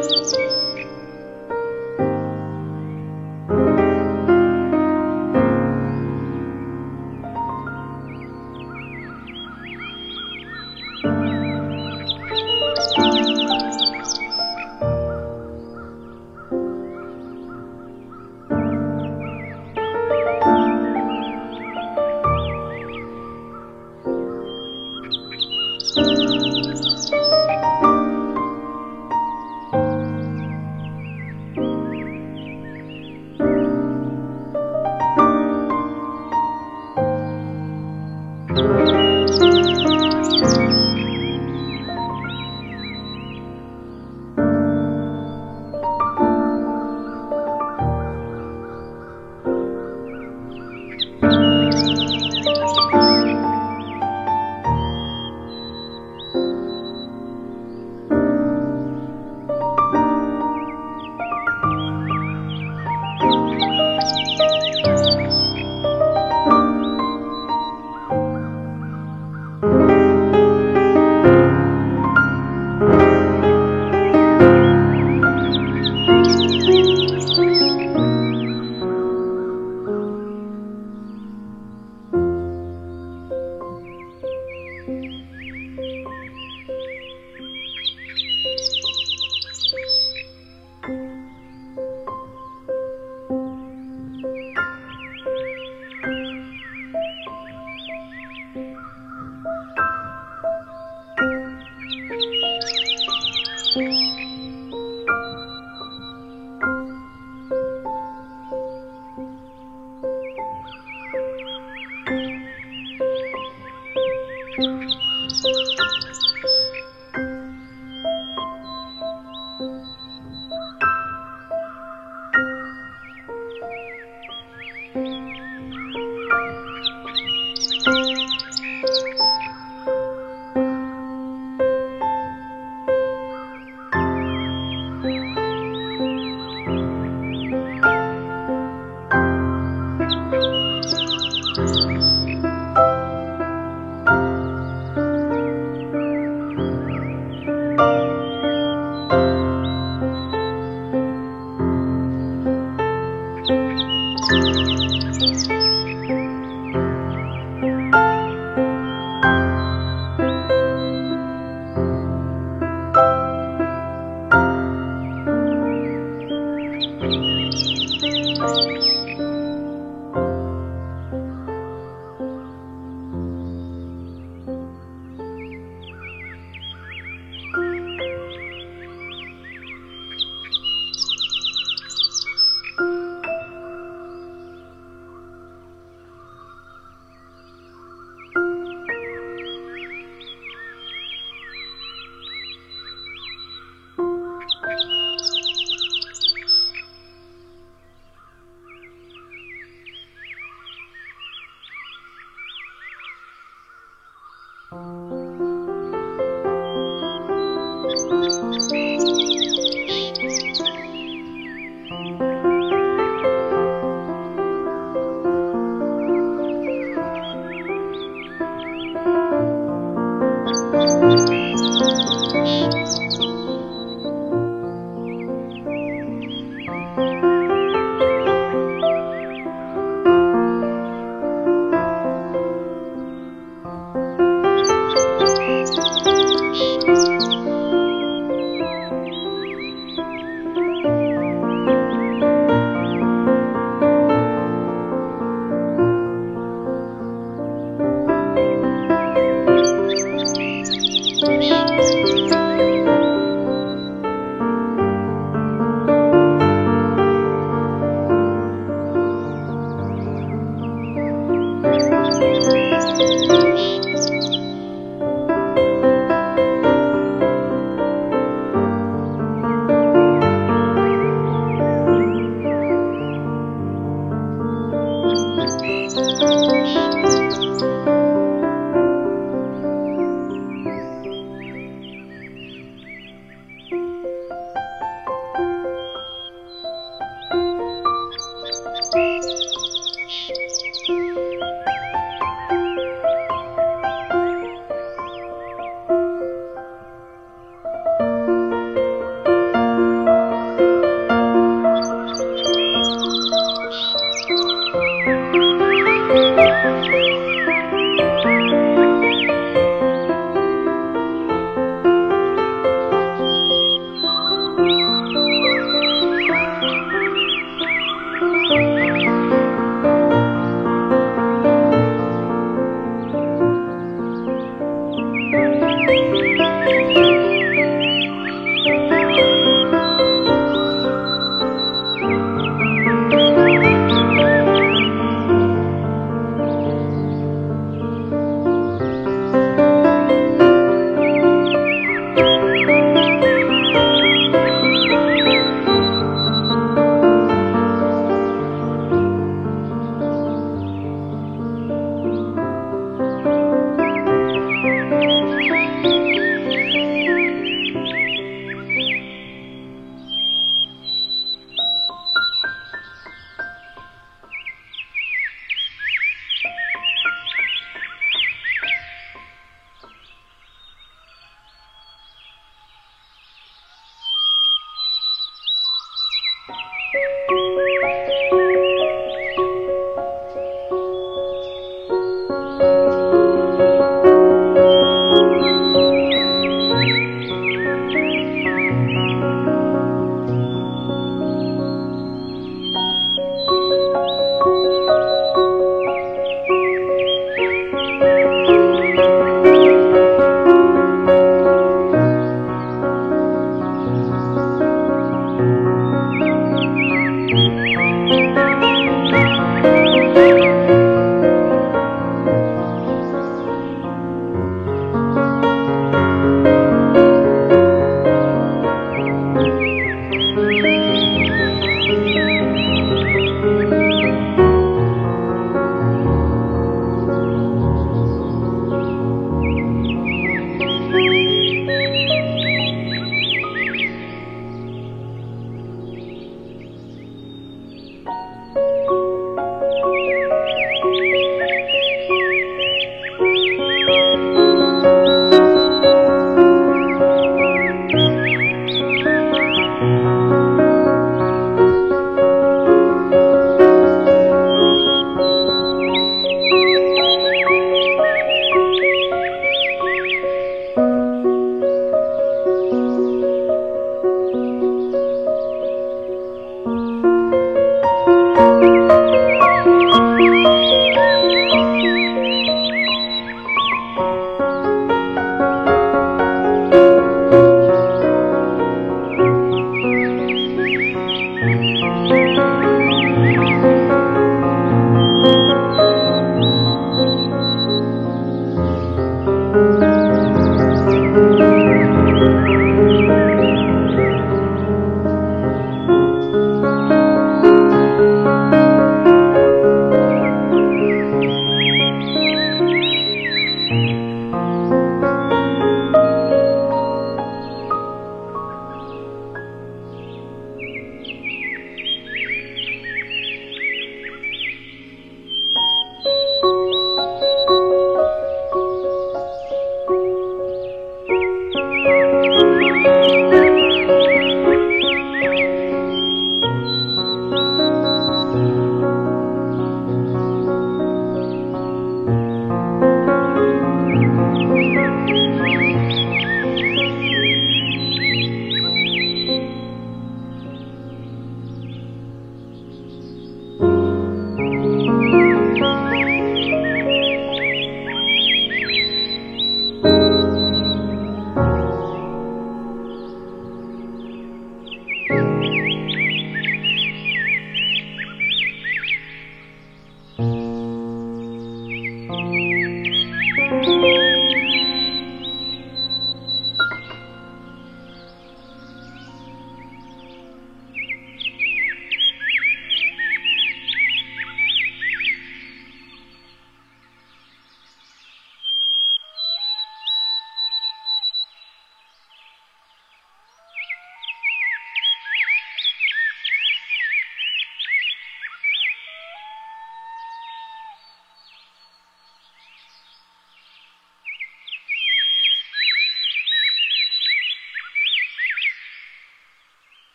Música Música